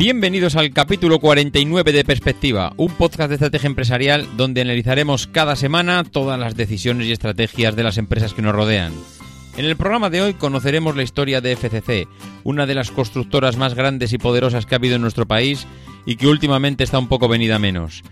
Bienvenidos al capítulo 49 de Perspectiva, un podcast de estrategia empresarial donde analizaremos cada semana todas las decisiones y estrategias de las empresas que nos rodean. En el programa de hoy conoceremos la historia de FCC, una de las constructoras más grandes y poderosas que ha habido en nuestro país y que últimamente está un poco venida menos.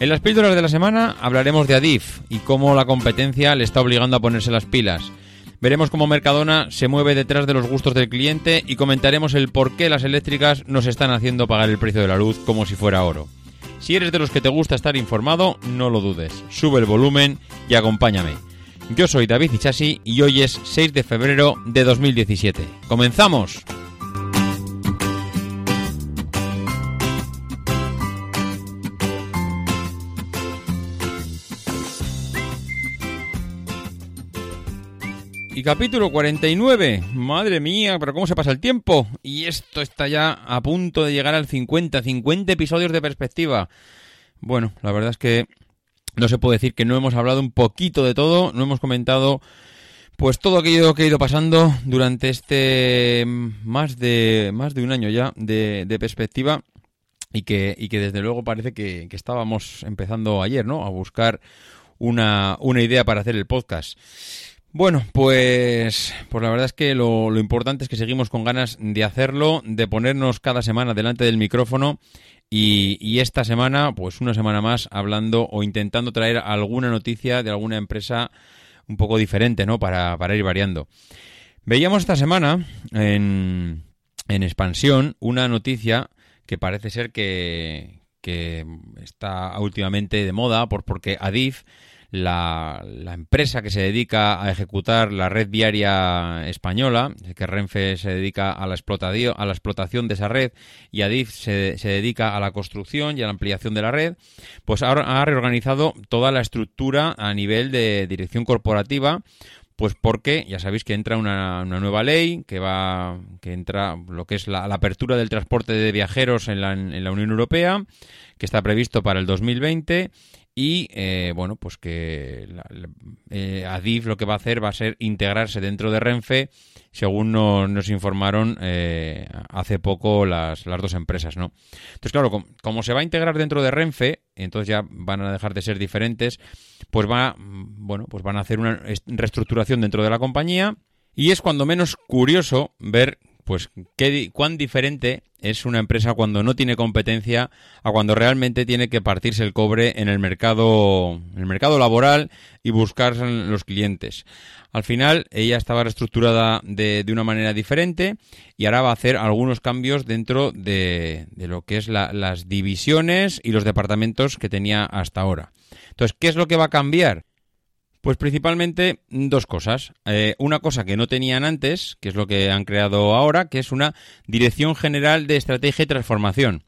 En las píldoras de la semana hablaremos de Adif y cómo la competencia le está obligando a ponerse las pilas. Veremos cómo Mercadona se mueve detrás de los gustos del cliente y comentaremos el por qué las eléctricas nos están haciendo pagar el precio de la luz como si fuera oro. Si eres de los que te gusta estar informado, no lo dudes. Sube el volumen y acompáñame. Yo soy David Ichasi y hoy es 6 de febrero de 2017. ¡Comenzamos! Capítulo 49. Madre mía, pero cómo se pasa el tiempo. Y esto está ya a punto de llegar al 50, 50 episodios de perspectiva. Bueno, la verdad es que no se puede decir que no hemos hablado un poquito de todo, no hemos comentado pues todo aquello que ha ido pasando durante este más de más de un año ya de, perspectiva y que, y que desde luego parece que, que estábamos empezando ayer, ¿no? A buscar una, una idea para hacer el podcast. Bueno, pues, pues la verdad es que lo, importante es que seguimos con ganas de hacerlo, de ponernos cada semana delante del micrófono y, esta semana, pues una semana más, hablando o intentando traer alguna noticia de alguna empresa un poco diferente, ¿no? Para, para ir variando. Veíamos esta semana en, en expansión una noticia que parece ser que, que está últimamente de moda por, porque Adif la, empresa que se dedica a ejecutar la red viaria española, que Renfe se dedica a la, explotación, a la explotación de esa red y Adif se, se, dedica a la construcción y a la ampliación de la red, pues ahora ha reorganizado toda la estructura a nivel de dirección corporativa pues porque ya sabéis que entra una, nueva ley que va que entra lo que es la, apertura del transporte de viajeros en la, en la Unión Europea que está previsto para el 2020 y eh, bueno, pues que eh, Adif lo que va a hacer va a ser integrarse dentro de Renfe, según nos, informaron eh, hace poco las, las, dos empresas, ¿no? Entonces, claro, como, se va a integrar dentro de Renfe, entonces ya van a dejar de ser diferentes, pues va, bueno, pues van a hacer una reestructuración dentro de la compañía y es cuando menos curioso ver pues qué, cuán diferente es una empresa cuando no tiene competencia a cuando realmente tiene que partirse el cobre en el mercado, en el mercado laboral y buscar los clientes. Al final, ella estaba reestructurada de, de, una manera diferente y ahora va a hacer algunos cambios dentro de, de lo que es las divisiones y los departamentos que tenía hasta ahora. Entonces, ¿qué es lo que va a cambiar? Pues principalmente dos cosas. Eh, una cosa que no tenían antes, que es lo que han creado ahora, que es una Dirección General de Estrategia y Transformación.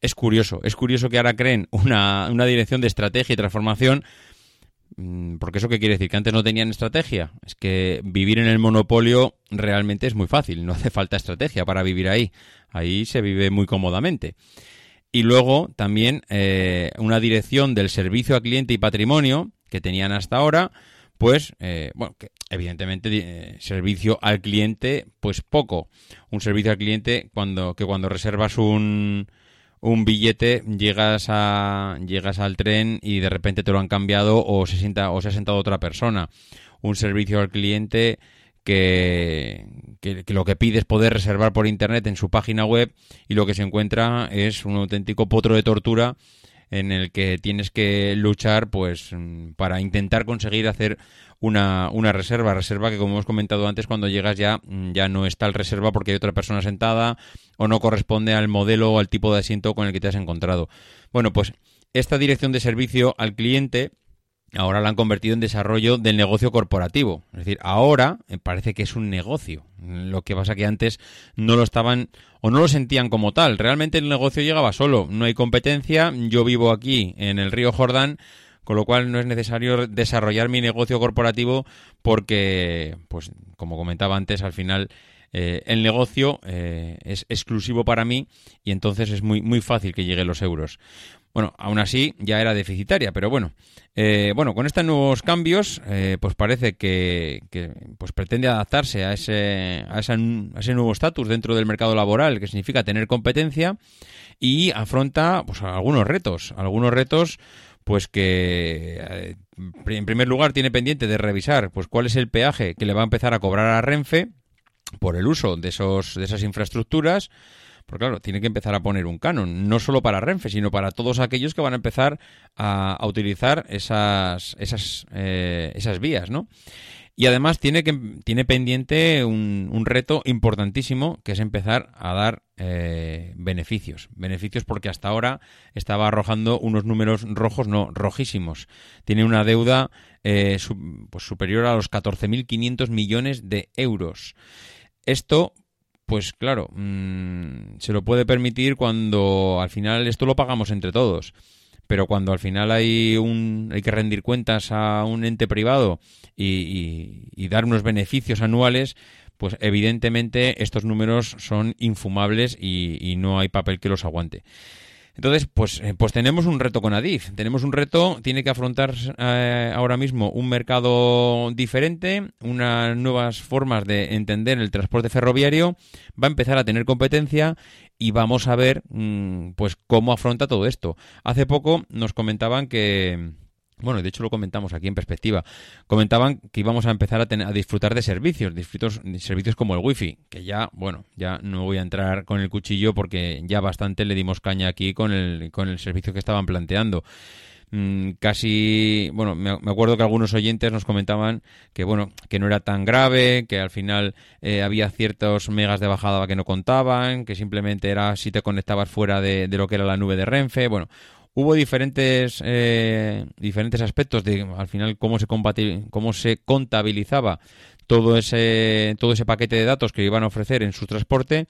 Es curioso, es curioso que ahora creen una, dirección de estrategia y transformación, mm, porque eso qué quiere decir, que antes no tenían estrategia. Es que vivir en el monopolio realmente es muy fácil, no hace falta estrategia para vivir ahí. Ahí se vive muy cómodamente. Y luego también eh, una dirección del servicio a cliente y patrimonio, que tenían hasta ahora, pues, eh, bueno, que evidentemente eh, servicio al cliente, pues poco. Un servicio al cliente cuando que cuando reservas un, un billete llegas a llegas al tren y de repente te lo han cambiado o se sienta o se ha sentado otra persona. Un servicio al cliente que, que, lo que pide es poder reservar por internet en su página web y lo que se encuentra es un auténtico potro de tortura en el que tienes que luchar pues mm, para intentar conseguir hacer una, una reserva, reserva que como hemos comentado antes cuando llegas ya mm, ya no está el reserva porque hay otra persona sentada o no corresponde al modelo o al tipo de asiento con el que te has encontrado. Bueno, pues esta dirección de servicio al cliente ahora la han convertido en desarrollo del negocio corporativo. Es decir, ahora eh, parece que es un negocio. Lo que pasa que antes no lo estaban o no lo sentían como tal. Realmente el negocio llegaba solo. No hay competencia. Yo vivo aquí en el río Jordán con lo cual no es necesario desarrollar mi negocio corporativo porque, pues, como comentaba antes, al final eh, el negocio eh, es exclusivo para mí y entonces es muy, muy fácil que lleguen los euros. Bueno, aún así ya era deficitaria, pero bueno, eh, bueno, con estos nuevos cambios, pues parece que, pues pretende adaptarse a ese, a, ese nuevo estatus dentro del mercado laboral, que significa tener competencia y afronta pues algunos retos, algunos retos pues que eh, en primer lugar tiene pendiente de revisar pues cuál es el peaje que le va a empezar a cobrar a Renfe por el uso de esos de esas infraestructuras porque claro, tiene que empezar a poner un canon, no solo para Renfe, sino para todos aquellos que van a empezar a, utilizar esas, esas, eh, esas vías, ¿no? Y además tiene, que, tiene pendiente un, reto importantísimo, que es empezar a dar eh, beneficios. Beneficios porque hasta ahora estaba arrojando unos números rojos, no, rojísimos. Tiene una deuda eh, pues superior a los 14.500 millones de euros. Esto, pues claro, mm, se lo puede permitir cuando al final esto lo pagamos entre todos. Pero cuando al final hay un hay que rendir cuentas a un ente privado y, dar unos beneficios anuales pues evidentemente estos números son infumables y, no hay papel que los aguante entonces, pues, eh, pues tenemos un reto con Adif. Tenemos un reto, tiene que afrontar eh, ahora mismo un mercado diferente, unas nuevas formas de entender el transporte ferroviario, va a empezar a tener competencia y vamos a ver mm, pues cómo afronta todo esto. Hace poco nos comentaban que bueno, de hecho lo comentamos aquí en perspectiva. Comentaban que íbamos a empezar a, tener, a disfrutar de servicios, disfrutos, servicios como el wifi, que ya, bueno, ya no voy a entrar con el cuchillo porque ya bastante le dimos caña aquí con el, con el servicio que estaban planteando. Mm, casi, bueno, me, acuerdo que algunos oyentes nos comentaban que, bueno, que no era tan grave, que al final eh, había ciertos megas de bajada que no contaban, que simplemente era si te conectabas fuera de, de lo que era la nube de Renfe, bueno, hubo diferentes eh, diferentes aspectos de al final cómo se cómo se contabilizaba todo ese todo ese paquete de datos que iban a ofrecer en su transporte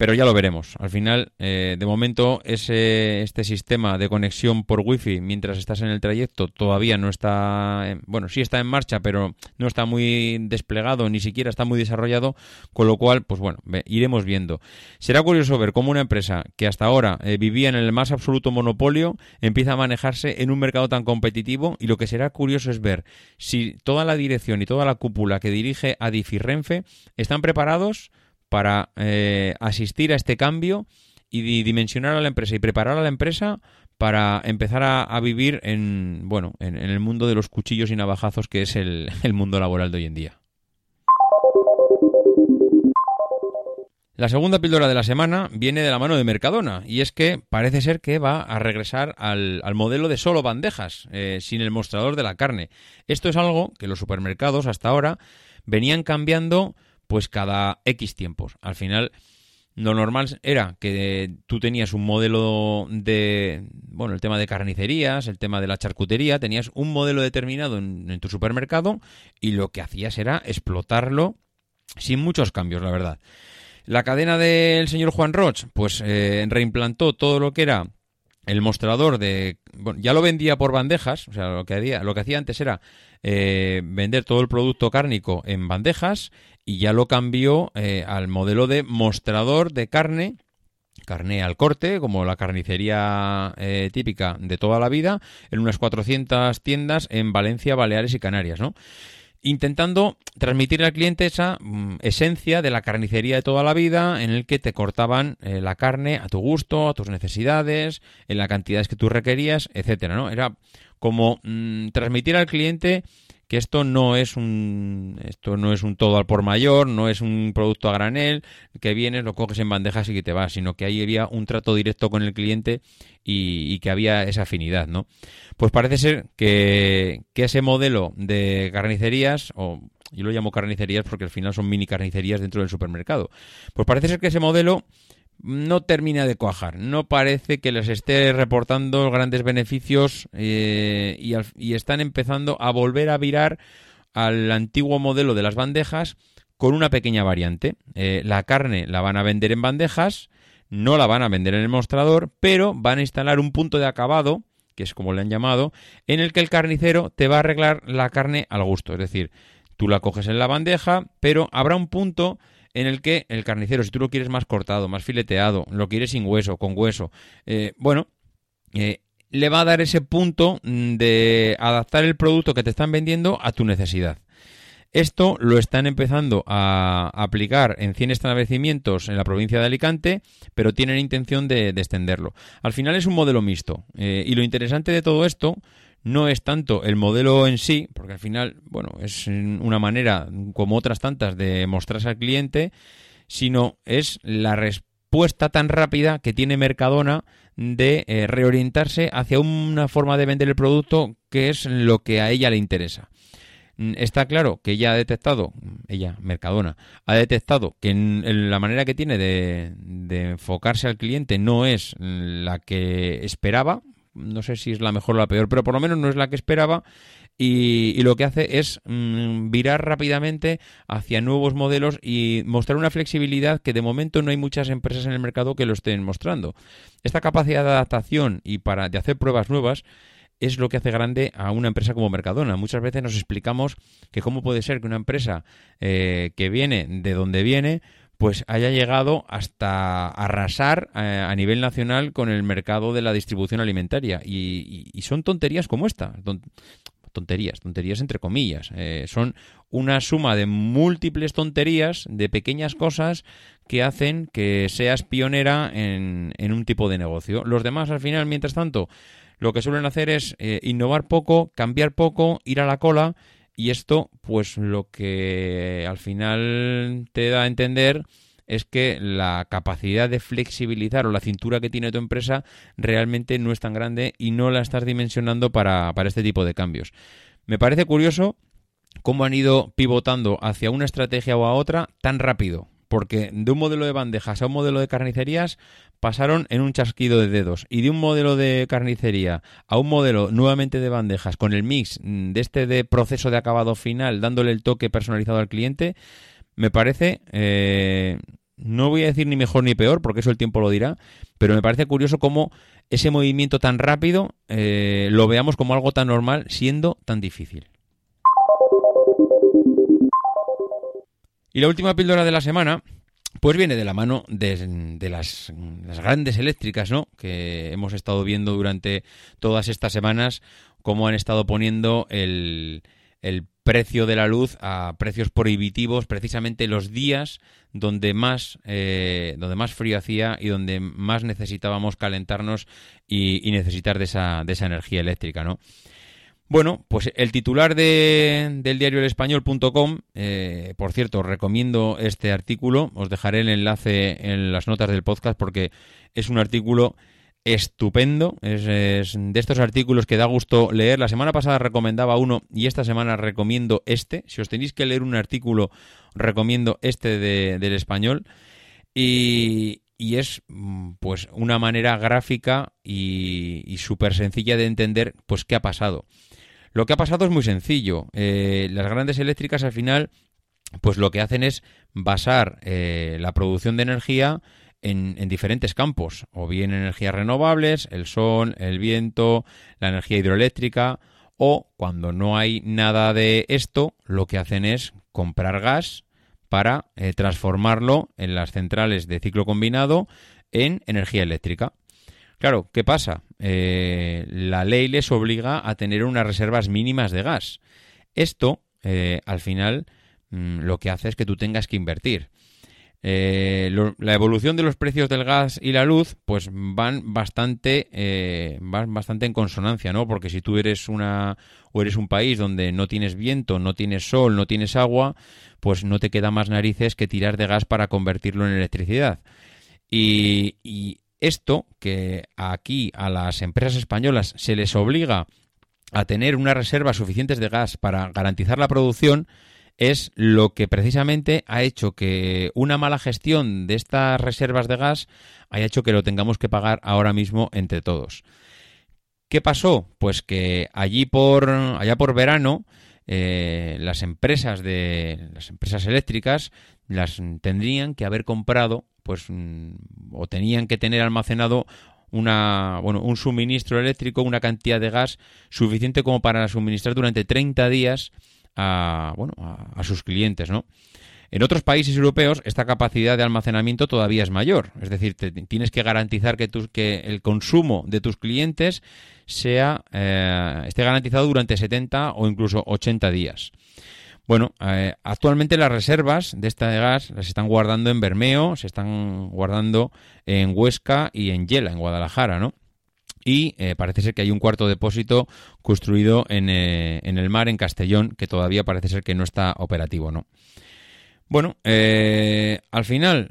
pero ya lo veremos. Al final, eh, de momento, ese, este sistema de conexión por wifi mientras estás en el trayecto todavía no está, bueno, sí está en marcha, pero no está muy desplegado, ni siquiera está muy desarrollado, con lo cual, pues bueno, iremos viendo. Será curioso ver cómo una empresa que hasta ahora eh, vivía en el más absoluto monopolio empieza a manejarse en un mercado tan competitivo y lo que será curioso es ver si toda la dirección y toda la cúpula que dirige a y Renfe están preparados para eh, asistir a este cambio y dimensionar a la empresa y preparar a la empresa para empezar a, vivir en bueno en, el mundo de los cuchillos y navajazos que es el, el mundo laboral de hoy en día. La segunda píldora de la semana viene de la mano de Mercadona y es que parece ser que va a regresar al, modelo de solo bandejas, eh, sin el mostrador de la carne. Esto es algo que los supermercados hasta ahora venían cambiando pues cada X tiempos. Al final, lo normal era que tú tenías un modelo de, bueno, el tema de carnicerías, el tema de la charcutería, tenías un modelo determinado en, tu supermercado y lo que hacías era explotarlo sin muchos cambios, la verdad. La cadena del señor Juan Roch, pues eh, reimplantó todo lo que era el mostrador de bueno, ya lo vendía por bandejas, o sea, lo que hacía, lo que hacía antes era eh, vender todo el producto cárnico en bandejas y ya lo cambió eh, al modelo de mostrador de carne carne al corte, como la carnicería eh, típica de toda la vida, en unas 400 tiendas en Valencia, Baleares y Canarias, ¿no? Intentando transmitir al cliente esa mm, esencia de la carnicería de toda la vida, en el que te cortaban eh, la carne a tu gusto, a tus necesidades, en las cantidades que tú requerías, etcétera, ¿no? Era como mm, transmitir al cliente que esto no es un esto no es un todo al por mayor, no es un producto a granel que vienes, lo coges en bandejas y que te vas, sino que ahí había un trato directo con el cliente y, que había esa afinidad, ¿no? Pues parece ser que, que ese modelo de carnicerías, o yo lo llamo carnicerías porque al final son mini carnicerías dentro del supermercado, pues parece ser que ese modelo no termina de cuajar. No parece que les esté reportando grandes beneficios eh, y, están empezando a volver a virar al antiguo modelo de las bandejas con una pequeña variante. Eh, la carne la van a vender en bandejas, no la van a vender en el mostrador, pero van a instalar un punto de acabado, que es como le han llamado, en el que el carnicero te va a arreglar la carne al gusto. Es decir, tú la coges en la bandeja, pero habrá un punto en el que el carnicero, si tú lo quieres más cortado, más fileteado, lo quieres sin hueso, con hueso, eh, bueno, eh, le va a dar ese punto mm, de adaptar el producto que te están vendiendo a tu necesidad. Esto lo están empezando a aplicar en 100 establecimientos en la provincia de Alicante, pero tienen intención de, extenderlo. Al final es un modelo mixto. Eh, y lo interesante de todo esto no es tanto el modelo en sí, porque al final, bueno, es una manera, como otras tantas, de mostrarse al cliente, sino es la respuesta tan rápida que tiene Mercadona de eh, reorientarse hacia una forma de vender el producto que es lo que a ella le interesa. Mm, está claro que ella ha detectado, ella, Mercadona, ha detectado que la manera que tiene de, enfocarse al cliente no es la que esperaba, no sé si es la mejor o la peor, pero por lo menos no es la que esperaba y, lo que hace es mm, virar rápidamente hacia nuevos modelos y mostrar una flexibilidad que de momento no hay muchas empresas en el mercado que lo estén mostrando. Esta capacidad de adaptación y para de hacer pruebas nuevas es lo que hace grande a una empresa como Mercadona. Muchas veces nos explicamos que cómo puede ser que una empresa eh, que viene de donde viene pues haya llegado hasta arrasar eh, a nivel nacional con el mercado de la distribución alimentaria. Y, son tonterías como esta. tonterías, tonterías entre comillas. Eh, son una suma de múltiples tonterías, de pequeñas cosas que hacen que seas pionera en, en un tipo de negocio. Los demás, al final, mientras tanto, lo que suelen hacer es eh, innovar poco, cambiar poco, ir a la cola y esto, pues lo que al final te da a entender es que la capacidad de flexibilizar o la cintura que tiene tu empresa realmente no es tan grande y no la estás dimensionando para, para este tipo de cambios. Me parece curioso cómo han ido pivotando hacia una estrategia o a otra tan rápido porque de un modelo de bandejas a un modelo de carnicerías pasaron en un chasquido de dedos y de un modelo de carnicería a un modelo nuevamente de bandejas con el mix de este de proceso de acabado final dándole el toque personalizado al cliente me parece eh, no voy a decir ni mejor ni peor porque eso el tiempo lo dirá pero me parece curioso cómo ese movimiento tan rápido eh, lo veamos como algo tan normal siendo tan difícil. Y la última píldora de la semana, pues viene de la mano de, las, grandes eléctricas, ¿no? Que hemos estado viendo durante todas estas semanas cómo han estado poniendo el, precio de la luz a precios prohibitivos precisamente los días donde más eh, donde más frío hacía y donde más necesitábamos calentarnos y, y necesitar de esa, de esa energía eléctrica, ¿no? Bueno, pues el titular de, del diario El Español.com, eh, por cierto, recomiendo este artículo, os dejaré el enlace en las notas del podcast porque es un artículo estupendo, es, de estos artículos que da gusto leer. La semana pasada recomendaba uno y esta semana recomiendo este. Si os tenéis que leer un artículo, recomiendo este del español. Y, y es mm, pues una manera gráfica y, y súper sencilla de entender pues qué ha pasado. Lo que ha pasado es muy sencillo. Eh, las grandes eléctricas al final, pues lo que hacen es basar eh, la producción de energía en, diferentes campos, o bien energías renovables, el sol, el viento, la energía hidroeléctrica, o cuando no hay nada de esto, lo que hacen es comprar gas para eh, transformarlo en las centrales de ciclo combinado en energía eléctrica. Claro, ¿qué pasa? Eh, la ley les obliga a tener unas reservas mínimas de gas. Esto, eh, al final, mm, lo que hace es que tú tengas que invertir. Eh, la evolución de los precios del gas y la luz, pues van bastante, van bastante en consonancia, ¿no? Porque si tú eres una o eres un país donde no tienes viento, no tienes sol, no tienes agua, pues no te queda más narices que tirar de gas para convertirlo en electricidad. Y esto, que aquí a las empresas españolas se les obliga a tener unas reservas suficientes de gas para garantizar la producción, es lo que precisamente ha hecho que una mala gestión de estas reservas de gas haya hecho que lo tengamos que pagar ahora mismo entre todos. ¿Qué pasó? Pues que allí por allá por verano eh, las empresas de las empresas eléctricas las tendrían que haber comprado pues mm, o tenían que tener almacenado una, bueno, un suministro eléctrico, una cantidad de gas suficiente como para suministrar durante 30 días a, bueno, a, sus clientes, ¿no? En otros países europeos esta capacidad de almacenamiento todavía es mayor, es decir, tienes que garantizar que, que el consumo de tus clientes sea eh, esté garantizado durante 70 o incluso 80 días. Bueno, eh, actualmente las reservas de esta de gas las están guardando en Bermeo, se están guardando en Huesca y en Yela, en Guadalajara, ¿no? Y eh, parece ser que hay un cuarto depósito construido en, eh, en, el mar, en Castellón, que todavía parece ser que no está operativo, ¿no? Bueno, al final,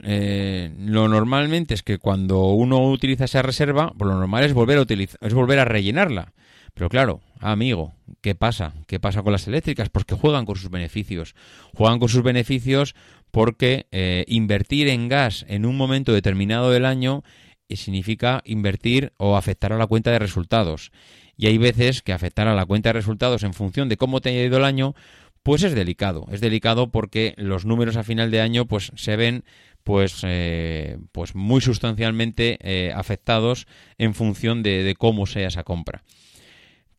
lo normalmente es que cuando uno utiliza esa reserva, pues lo normal es volver a utilizar, es volver a rellenarla. Pero claro, amigo, ¿qué pasa? ¿Qué pasa con las eléctricas? Pues que juegan con sus beneficios. Juegan con sus beneficios porque eh, invertir en gas en un momento determinado del año eh, significa invertir o afectar a la cuenta de resultados. Y hay veces que afectar a la cuenta de resultados en función de cómo te ha ido el año, pues es delicado. Es delicado porque los números a final de año pues se ven pues, eh, pues muy sustancialmente afectados en función de cómo sea esa compra.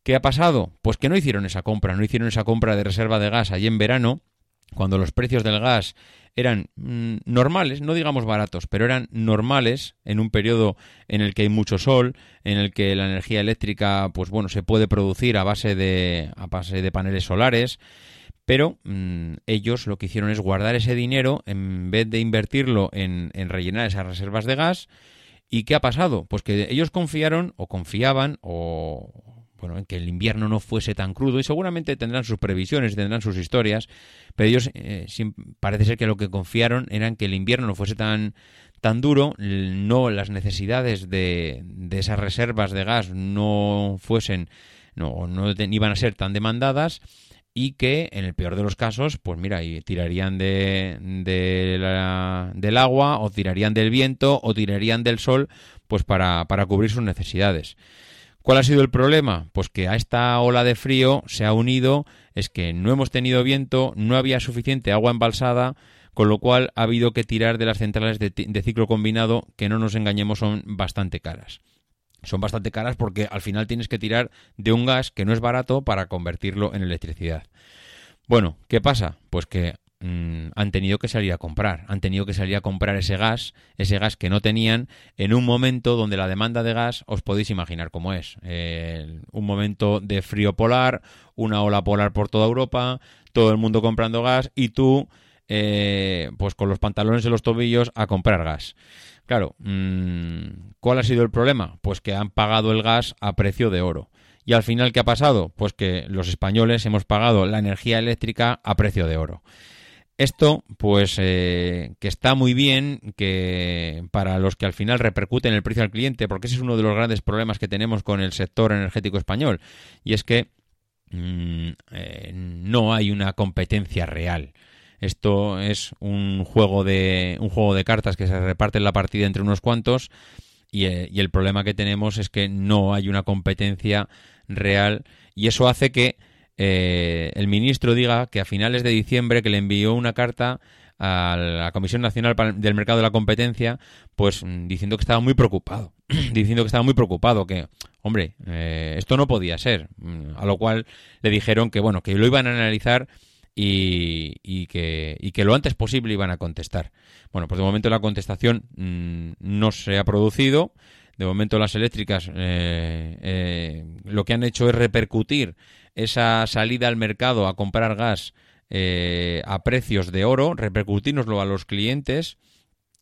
¿Qué ha pasado? Pues que no hicieron esa compra, no hicieron esa compra de reserva de gas allí en verano, cuando los precios del gas eran mm, normales, no digamos baratos, pero eran normales en un periodo en el que hay mucho sol, en el que la energía eléctrica, pues bueno, se puede producir a base de, a base de paneles solares, pero mm, ellos lo que hicieron es guardar ese dinero en vez de invertirlo en, en rellenar esas reservas de gas. ¿Y qué ha pasado? Pues que ellos confiaron o confiaban o, bueno, en que el invierno no fuese tan crudo y seguramente tendrán sus previsiones, tendrán sus historias, pero ellos eh, parece ser que lo que confiaron era que el invierno no fuese tan tan duro, no las necesidades de, de esas reservas de gas no fuesen no, no iban a ser tan demandadas y que en el peor de los casos, pues mira, y tirarían de, de del agua o tirarían del viento o tirarían del sol pues para, para cubrir sus necesidades. ¿Cuál ha sido el problema? Pues que a esta ola de frío se ha unido es que no hemos tenido viento, no había suficiente agua embalsada, con lo cual ha habido que tirar de las centrales de, ciclo combinado que no nos engañemos son bastante caras. Son bastante caras porque al final tienes que tirar de un gas que no es barato para convertirlo en electricidad. Bueno, ¿qué pasa? Pues que Mm, han tenido que salir a comprar, han tenido que salir a comprar ese gas, ese gas que no tenían, en un momento donde la demanda de gas os podéis imaginar cómo es. un momento de frío polar, una ola polar por toda Europa, todo el mundo comprando gas y tú, eh, pues con los pantalones en los tobillos a comprar gas. Claro, mm, ¿cuál ha sido el problema? Pues que han pagado el gas a precio de oro. Y al final, ¿qué ha pasado? Pues que los españoles hemos pagado la energía eléctrica a precio de oro. Esto, pues, eh, que está muy bien que para los que al final repercuten el precio al cliente, porque ese es uno de los grandes problemas que tenemos con el sector energético español, y es que mm, eh, no hay una competencia real. Esto es un juego de un juego de cartas que se reparte la partida entre unos cuantos y, eh, y el problema que tenemos es que no hay una competencia real y eso hace que eh, el ministro diga que a finales de diciembre que le envió una carta a la Comisión Nacional del Mercado de la Competencia, pues mm, diciendo que estaba muy preocupado, diciendo que estaba muy preocupado, que, hombre, eh, esto no podía ser, mm, a lo cual le dijeron que, bueno, que lo iban a analizar y, que, y que lo antes posible iban a contestar. Bueno, pues de momento la contestación mm, no se ha producido, de momento las eléctricas eh, lo que han hecho es repercutir esa salida al mercado a comprar gas eh, a precios de oro, repercutirnoslo a los clientes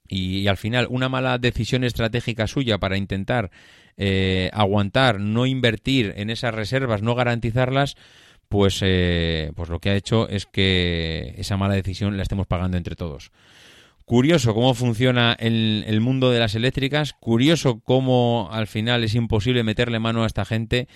y, al final una mala decisión estratégica suya para intentar eh, aguantar, no invertir en esas reservas, no garantizarlas, pues, eh, pues lo que ha hecho es que esa mala decisión la estemos pagando entre todos. Curioso cómo funciona el, el, mundo de las eléctricas, curioso cómo al final es imposible meterle mano a esta gente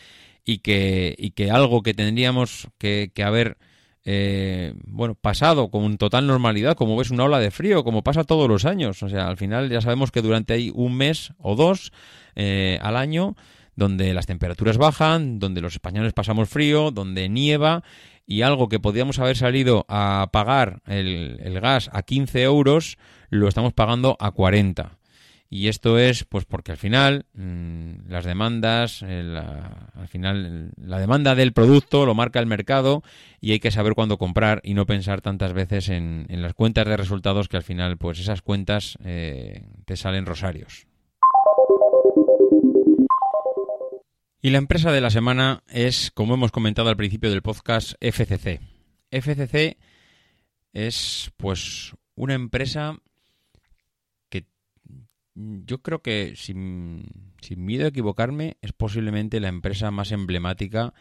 y que, y que algo que tendríamos que, haber eh, bueno, pasado con total normalidad, como ves una ola de frío, como pasa todos los años. O sea, al final ya sabemos que durante ahí un mes o dos eh, al año, donde las temperaturas bajan, donde los españoles pasamos frío, donde nieva y algo que podíamos haber salido a pagar el, el gas a 15 euros, lo estamos pagando a 40. Y esto es pues porque al final mm, las demandas, eh, al final la demanda del producto lo marca el mercado y hay que saber cuándo comprar y no pensar tantas veces en, las cuentas de resultados que al final pues esas cuentas eh, te salen rosarios. Y la empresa de la semana es, como hemos comentado al principio del podcast, FCC. FCC es pues una empresa yo creo que, sin, miedo a equivocarme, es posiblemente la empresa más emblemática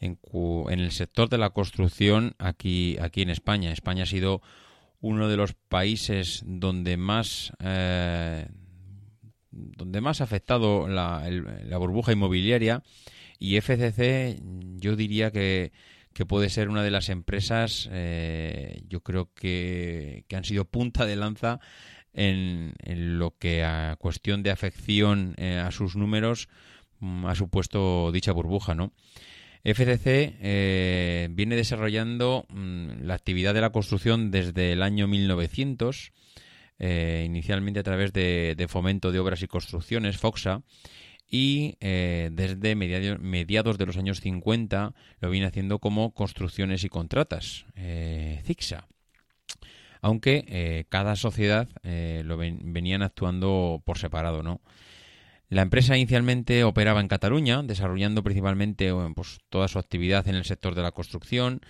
en, en, el sector de la construcción aquí, aquí en España. España ha sido uno de los países donde más, eh, donde más ha afectado la, burbuja inmobiliaria y FCC yo diría que, que puede ser una de las empresas, eh, yo creo que, que han sido punta de lanza en, lo que a cuestión de afección eh, a sus números mm, ha supuesto dicha burbuja, ¿no? FCC eh, viene desarrollando mm, la actividad de la construcción desde el año 1900, eh, inicialmente a través de, Fomento de Obras y Construcciones, FOXA, y desde mediados, de los años 50 lo viene haciendo como Construcciones y Contratas, CICSA aunque eh, cada sociedad eh, lo venían actuando por separado, ¿no? La empresa inicialmente operaba en Cataluña, desarrollando principalmente pues, toda su actividad en el sector de la construcción.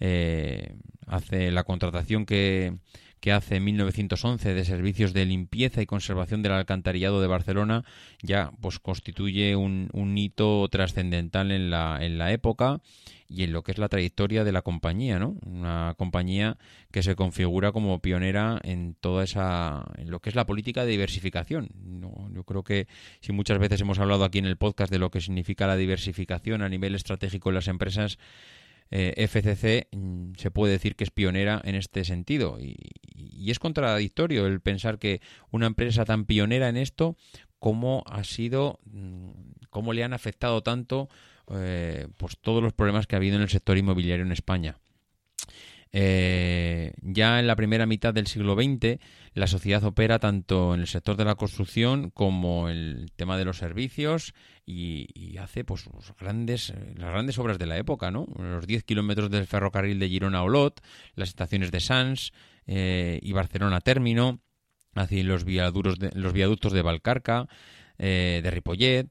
Eh, hace la contratación que, que hace en 1911 de servicios de limpieza y conservación del alcantarillado de Barcelona ya pues constituye un, hito trascendental en la, en la época y en lo que es la trayectoria de la compañía, ¿no? Una compañía que se configura como pionera en toda esa, en lo que es la política de diversificación. yo creo que si muchas veces hemos hablado aquí en el podcast de lo que significa la diversificación a nivel estratégico en las empresas, eh, FCC mm, se puede decir que es pionera en este sentido. Y, es contradictorio el pensar que una empresa tan pionera en esto, cómo ha sido, mm, cómo le han afectado tanto eh, pues todos los problemas que ha habido en el sector inmobiliario en España. Eh, ya en la primera mitad del siglo XX, la sociedad opera tanto en el sector de la construcción como en el tema de los servicios y, hace pues grandes, eh, las grandes obras de la época, ¿no? Los 10 kilómetros del ferrocarril de Girona a Olot, las estaciones de Sants eh, y Barcelona Término, hace los, de, los viaductos de Valcarca, de Ripollet,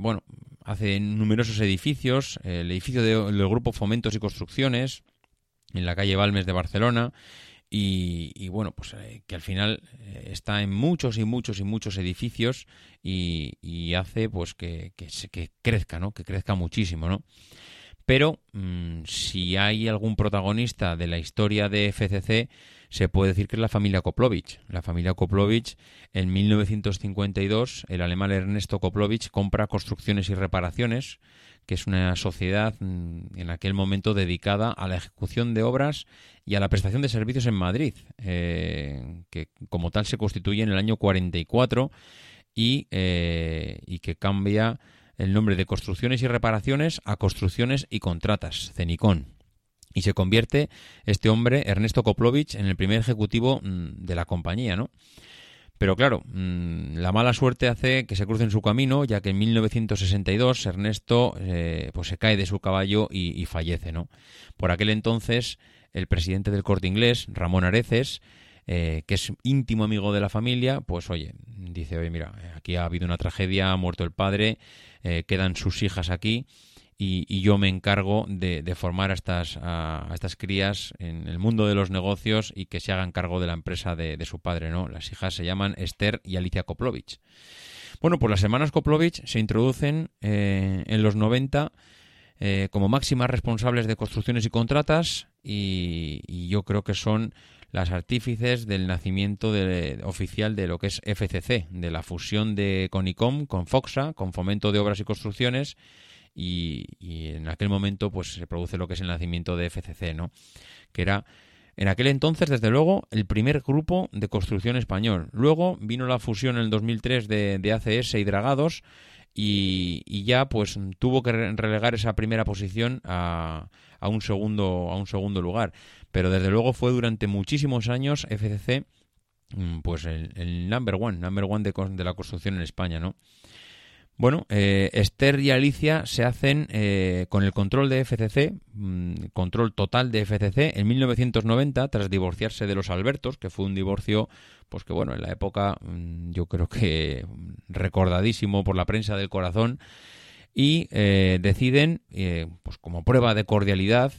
bueno, hace numerosos edificios, el edificio del Grupo Fomentos y Construcciones, en la calle Balmes de Barcelona. Y, bueno, pues eh, que al final eh, está en muchos y muchos y muchos edificios y, hace pues que, que, crezca, ¿no? Que crezca muchísimo, ¿no? Pero mm, si hay algún protagonista de la historia de FCC, se puede decir que es la familia Koplovich. La familia Koplovich, en 1952, el alemán Ernesto Koplovich compra construcciones y reparaciones que es una sociedad mm, en aquel momento dedicada a la ejecución de obras y a la prestación de servicios en Madrid, eh, que como tal se constituye en el año 44 y, eh, y que cambia el nombre de Construcciones y Reparaciones a Construcciones y Contratas, CENICON. Y se convierte este hombre, Ernesto Koplovich, en el primer ejecutivo mm, de la compañía, ¿no? Pero claro, mm, la mala suerte hace que se cruce en su camino, ya que en 1962 Ernesto eh, pues se cae de su caballo y, fallece, ¿no? Por aquel entonces, el presidente del corte inglés, Ramón Areces, eh, que es íntimo amigo de la familia, pues oye, dice, oye, mira, aquí ha habido una tragedia, ha muerto el padre, eh, quedan sus hijas aquí y, yo me encargo de, formar a estas, estas crías en el mundo de los negocios y que se hagan cargo de la empresa de, su padre, ¿no? Las hijas se llaman Esther y Alicia Koplovich. Bueno, pues las hermanas Koplovich se introducen eh, en los 90 eh, como máximas responsables de construcciones y contratas y, yo creo que son las artífices del nacimiento oficial de lo que es FCC, de la fusión de Conicom con Foxa, con Fomento de Obras y Construcciones, y, en aquel momento pues se produce lo que es el nacimiento de FCC, ¿no? Que era en aquel entonces, desde luego, el primer grupo de construcción español. Luego vino la fusión en el 2003 de, de ACS y Dragados y, ya pues tuvo que relegar esa primera posición a, a, un segundo a un segundo lugar. Pero desde luego fue durante muchísimos años FCC mm, pues el, number one number one de, de la construcción en España no bueno, eh, Esther y Alicia se hacen eh, con el control de FCC, mm, control total de FCC, en 1990, tras divorciarse de los Albertos, que fue un divorcio, pues que bueno, en la época mm, yo creo que recordadísimo por la prensa del corazón, y eh, deciden, pues como prueba de cordialidad,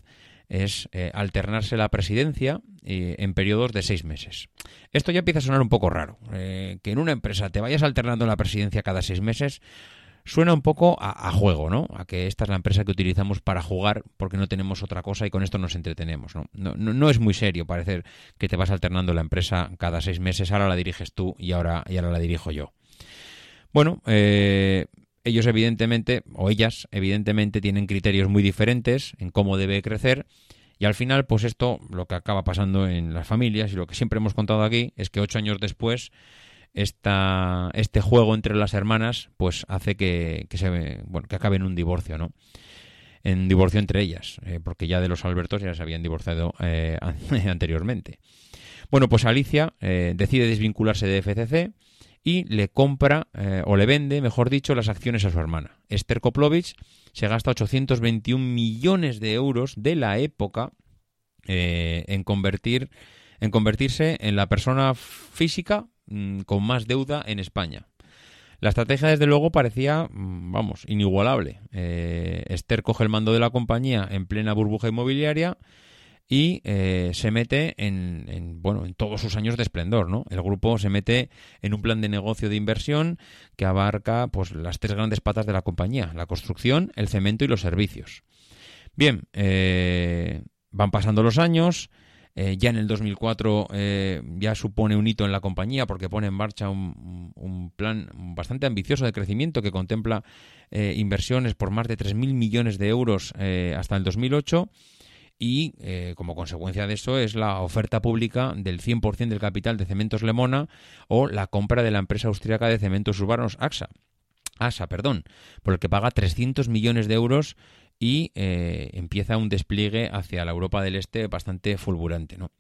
es eh, alternarse la presidencia eh, en periodos de seis meses. Esto ya empieza a sonar un poco raro. Eh, que en una empresa te vayas alternando la presidencia cada seis meses suena un poco a, juego, ¿no? A que esta es la empresa que utilizamos para jugar porque no tenemos otra cosa y con esto nos entretenemos, ¿no? No, no, es muy serio parecer que te vas alternando la empresa cada seis meses, ahora la diriges tú y ahora, y ahora la dirijo yo. Bueno, ellos evidentemente, o ellas evidentemente, tienen criterios muy diferentes en cómo debe crecer. Y al final, pues esto, lo que acaba pasando en las familias y lo que siempre hemos contado aquí, es que ocho años después, esta, este juego entre las hermanas, pues hace que, se, bueno, que acabe en un divorcio, ¿no? En divorcio entre ellas, eh, porque ya de los Albertos ya se habían divorciado eh, anteriormente. Bueno, pues Alicia eh, decide desvincularse de FCC y le compra eh, o le vende, mejor dicho, las acciones a su hermana. Esther Koplovich se gasta 821 millones de euros de la época eh, en convertir en convertirse en la persona física mm, con más deuda en España. La estrategia, desde luego, parecía, mm, vamos, inigualable. Eh, Esther coge el mando de la compañía en plena burbuja inmobiliaria y eh, se mete en, bueno en todos sus años de esplendor no el grupo se mete en un plan de negocio de inversión que abarca pues las tres grandes patas de la compañía la construcción el cemento y los servicios. Bien eh, van pasando los años eh, ya en el 2004 ya supone un hito en la compañía porque pone en marcha un, un plan bastante ambicioso de crecimiento que contempla inversiones por más de 3.000 millones de euros hasta el 2008 y eh, como consecuencia de eso es la oferta pública del 100% del capital de Cementos Lemona o la compra de la empresa austríaca de cementos urbanos AXA. ASA, perdón, por el que paga 300 millones de euros y eh, empieza un despliegue hacia la Europa del Este bastante fulgurante, ¿no?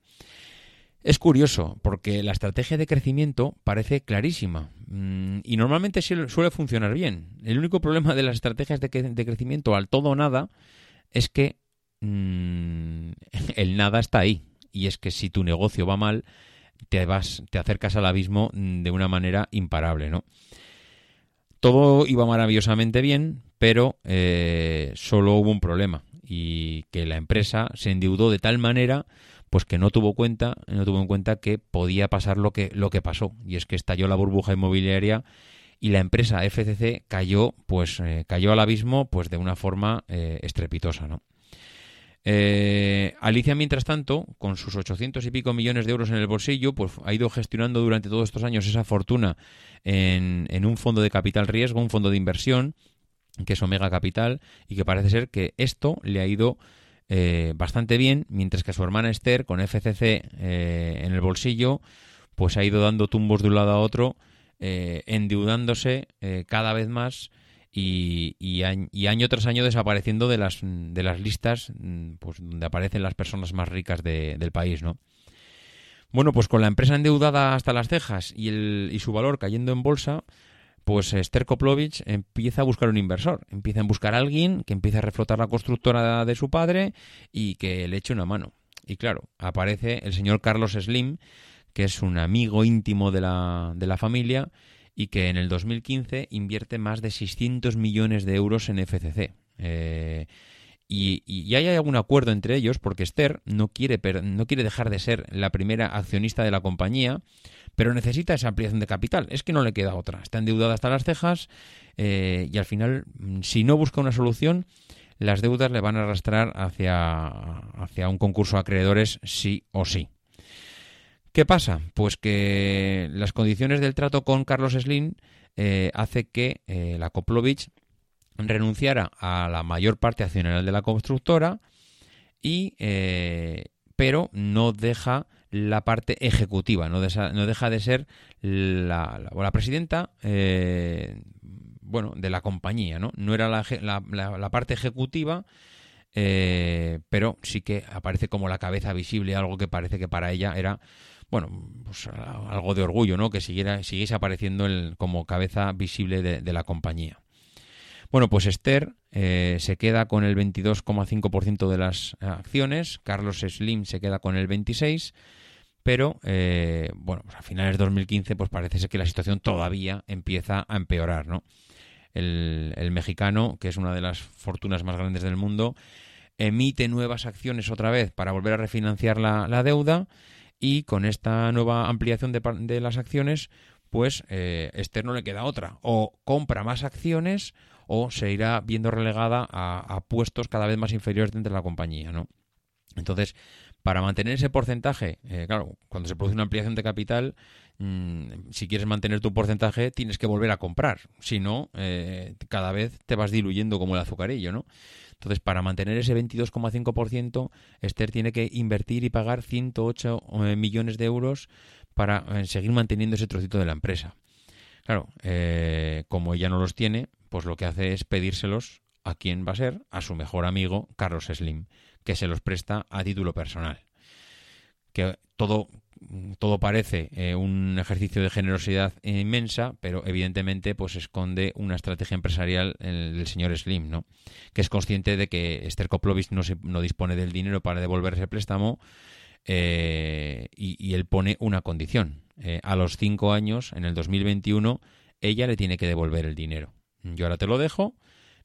Es curioso, porque la estrategia de crecimiento parece clarísima mm, y normalmente suele funcionar bien. El único problema de las estrategias de, de crecimiento al todo o nada es que Mm, el nada está ahí. Y es que si tu negocio va mal, te vas, te acercas al abismo mm, de una manera imparable, ¿no? Todo iba maravillosamente bien, pero eh, solo hubo un problema y que la empresa se endeudó de tal manera pues que no tuvo cuenta no tuvo en cuenta que podía pasar lo que lo que pasó y es que estalló la burbuja inmobiliaria y la empresa FCC cayó pues eh, cayó al abismo pues de una forma eh, estrepitosa no eh, Alicia, mientras tanto, con sus 800 y pico millones de euros en el bolsillo, pues ha ido gestionando durante todos estos años esa fortuna en, un fondo de capital riesgo, un fondo de inversión, que es Omega Capital, y que parece ser que esto le ha ido eh, bastante bien, mientras que su hermana Esther, con FCC eh, en el bolsillo, pues ha ido dando tumbos de un lado a otro, endeudándose cada vez más y, año, tras año desapareciendo de las, de las listas mm, pues, donde aparecen las personas más ricas del país, ¿no? Bueno, pues con la empresa endeudada hasta las cejas y, el, y su valor cayendo en bolsa, pues Esther Koplovich empieza a buscar un inversor, empieza a buscar a alguien que empiece a reflotar la constructora de su padre y que le eche una mano. Y claro, aparece el señor Carlos Slim, que es un amigo íntimo de la, de la familia y que en el 2015 invierte más de 600 millones de euros en FCC. Eh, y, y, hay algún acuerdo entre ellos porque Esther no quiere, no quiere dejar de ser la primera accionista de la compañía, pero necesita esa ampliación de capital. Es que no le queda otra. Está endeudada hasta las cejas eh, y al final, mm, si no busca una solución, las deudas le van a arrastrar hacia, hacia un concurso de acreedores sí o sí. ¿Qué pasa? Pues que las condiciones del trato con Carlos Slim eh, hace que eh, la Koplovich renunciara a la mayor parte accionarial de la constructora y pero no deja la parte ejecutiva, no, no deja de ser la, la, presidenta bueno, de la compañía, ¿no? No era la, la, parte ejecutiva, eh, pero sí que aparece como la cabeza visible, algo que parece que para ella era, bueno, pues algo de orgullo, ¿no? Que siguiera, siguiese apareciendo el, como cabeza visible de, la compañía. Bueno, pues Esther eh, se queda con el 22,5% de las acciones, Carlos Slim se queda con el 26%, pero eh, bueno, pues a finales de 2015 pues parece ser que la situación todavía empieza a empeorar, ¿no? el, mexicano, que es una de las fortunas más grandes del mundo, emite nuevas acciones otra vez para volver a refinanciar la, deuda y con esta nueva ampliación de, las acciones, pues eh, Esther no le queda otra. O compra más acciones o se irá viendo relegada a, puestos cada vez más inferiores dentro de la compañía, ¿no? Entonces, para mantener ese porcentaje, eh, claro, cuando se produce una ampliación de capital, mm, si quieres mantener tu porcentaje, tienes que volver a comprar. Si no, eh, cada vez te vas diluyendo como el azucarillo, ¿no? Entonces, para mantener ese 22,5%, Esther tiene que invertir y pagar 108 eh, millones de euros para seguir manteniendo ese trocito de la empresa. Claro, como ella no los tiene, pues lo que hace es pedírselos a quién va a ser, a su mejor amigo, Carlos Slim que se los presta a título personal. Que todo, todo parece eh, un ejercicio de generosidad inmensa, pero evidentemente pues esconde una estrategia empresarial del señor Slim, ¿no? Que es consciente de que Esther Koplovich no, se, no dispone del dinero para devolver ese préstamo eh, y, él pone una condición. Eh, a los cinco años, en el 2021, ella le tiene que devolver el dinero. Yo ahora te lo dejo,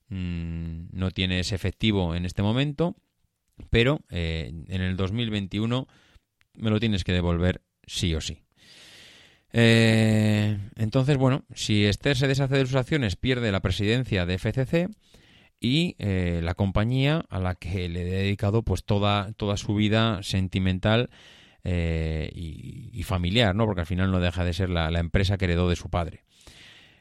mm, no tienes efectivo en este momento, pero en el 2021 me lo tienes que devolver sí o sí. Eh, entonces, bueno, si Esther se deshace de sus acciones, pierde la presidencia de FCC y eh, la compañía a la que le he dedicado pues toda, toda su vida sentimental y, familiar, ¿no? Porque al final no deja de ser la empresa que heredó de su padre.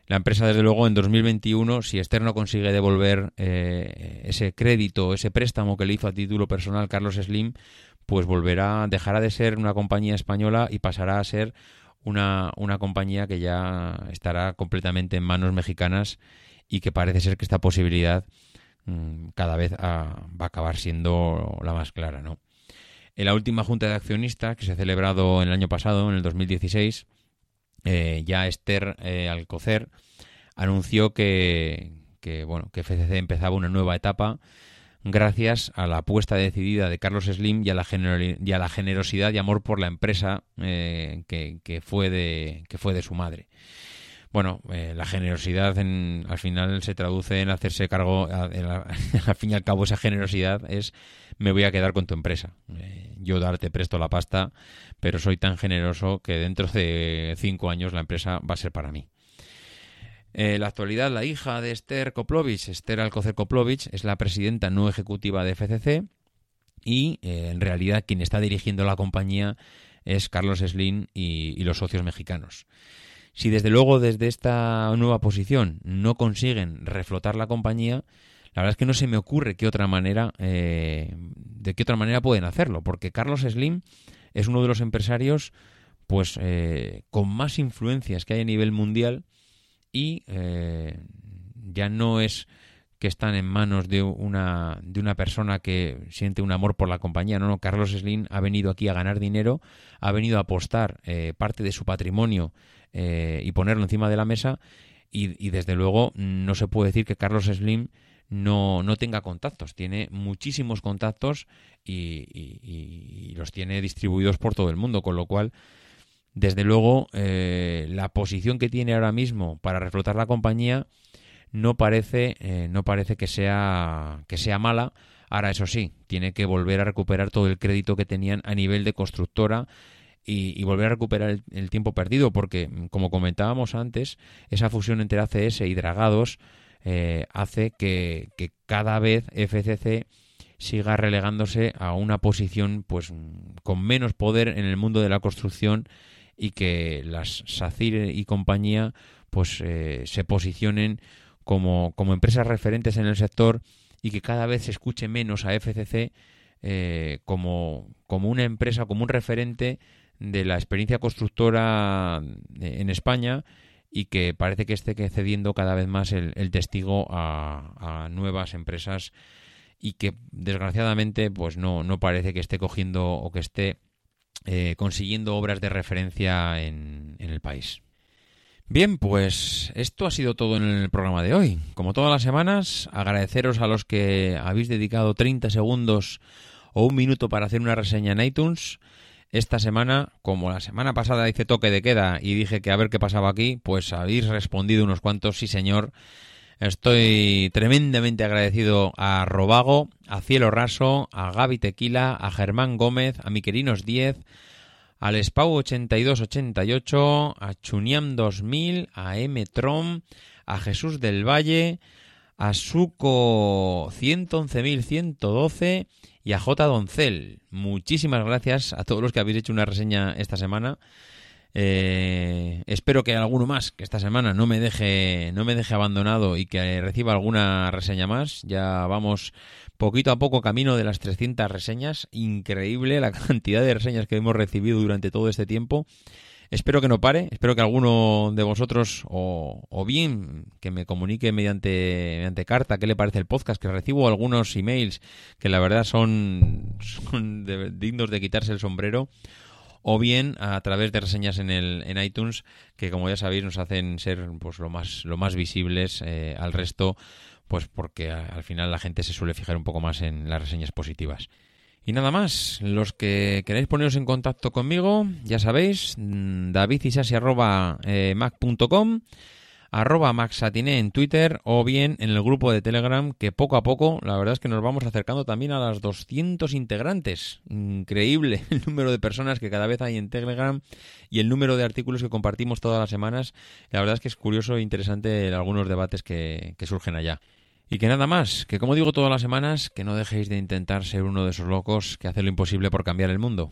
La empresa, desde luego, en 2021, si Esther no consigue devolver eh, ese crédito, ese préstamo que le hizo a título personal Carlos Slim, pues volverá, dejará de ser una compañía española y pasará a ser una, una compañía que ya estará completamente en manos mexicanas y que parece ser que esta posibilidad mm, cada vez ah, va a acabar siendo la más clara, ¿no? En la última junta de accionistas que se ha celebrado en el año pasado, en el 2016, eh, ya Esther eh, Alcocer anunció que, bueno, que FCC empezaba una nueva etapa gracias a la apuesta decidida de Carlos Slim y a la, y a la generosidad y amor por la empresa eh, que, fue de, que fue de su madre. Bueno, la generosidad en, al final se traduce en hacerse cargo, al fin y al cabo esa generosidad es me voy a quedar con tu empresa. yo darte presto la pasta pero soy tan generoso que dentro de cinco años la empresa va a ser para mí. En la actualidad, la hija de Esther Koplovich, Esther Alcocer Koplovich, es la presidenta no ejecutiva de FCC y eh, en realidad quien está dirigiendo la compañía es Carlos Slim y, los socios mexicanos. Si desde luego desde esta nueva posición no consiguen reflotar la compañía, la verdad es que no se me ocurre qué otra manera, eh, de qué otra manera pueden hacerlo, porque Carlos Slim es uno de los empresarios pues eh, con más influencias que hay a nivel mundial y eh, ya no es que están en manos de una, de una persona que siente un amor por la compañía. No, no, Carlos Slim ha venido aquí a ganar dinero, ha venido a apostar eh, parte de su patrimonio y ponerlo encima de la mesa y, y, desde luego no se puede decir que Carlos Slim no, no tenga contactos. Tiene muchísimos contactos y, los tiene distribuidos por todo el mundo, con lo cual, desde luego, eh, la posición que tiene ahora mismo para reflotar la compañía no parece, eh, no parece que sea, que sea mala. Ahora, eso sí, tiene que volver a recuperar todo el crédito que tenían a nivel de constructora y, volver a recuperar el, tiempo perdido, porque, como comentábamos antes, esa fusión entre ACS y Dragados eh, hace que, cada vez FCC siga relegándose a una posición pues con menos poder en el mundo de la construcción y que las SACIR y compañía pues eh, se posicionen como, como empresas referentes en el sector y que cada vez se escuche menos a FCC eh, como, como una empresa, como un referente de la experiencia constructora en España y que parece que esté cediendo cada vez más el, testigo a, nuevas empresas y que desgraciadamente pues no, no parece que esté cogiendo o que esté eh, consiguiendo obras de referencia en, en el país. Bien, pues esto ha sido todo en el programa de hoy. Como todas las semanas, agradeceros a los que habéis dedicado 30 segundos o un minuto para hacer una reseña en iTunes. Esta semana, como la semana pasada hice toque de queda y dije que a ver qué pasaba aquí, pues habéis respondido unos cuantos, sí señor. Estoy tremendamente agradecido a Robago, a Cielo Raso, a Gaby Tequila, a Germán Gómez, a Miquerinos 10, al Spau 8288, a Chuniam 2000, a M. Trom, a Jesús del Valle, a Suco 111112 y a J. Doncel. Muchísimas gracias a todos los que habéis hecho una reseña esta semana. Eh, espero que alguno más que esta semana no me deje no me deje abandonado y que reciba alguna reseña más. Ya vamos poquito a poco camino de las 300 reseñas. Increíble la cantidad de reseñas que hemos recibido durante todo este tiempo. Espero que no pare, espero que alguno de vosotros o, bien que me comunique mediante, mediante carta qué le parece el podcast, que recibo algunos emails que la verdad son dignos de quitarse el sombrero o bien a través de reseñas en el en iTunes que como ya sabéis nos hacen ser pues lo más lo más visibles eh, al resto pues porque al final la gente se suele fijar un poco más en las reseñas positivas. Y nada más, los que queráis poneros en contacto conmigo, ya sabéis, mm, davidisasi.mac.com, arroba maxatiné en Twitter o bien en el grupo de Telegram que poco a poco, la verdad es que nos vamos acercando también a las 200 integrantes. Increíble el número de personas que cada vez hay en Telegram y el número de artículos que compartimos todas las semanas. La verdad es que es curioso e interesante algunos debates que, que surgen allá. Y que nada más, que como digo todas las semanas, que no dejéis de intentar ser uno de esos locos que hace lo imposible por cambiar el mundo.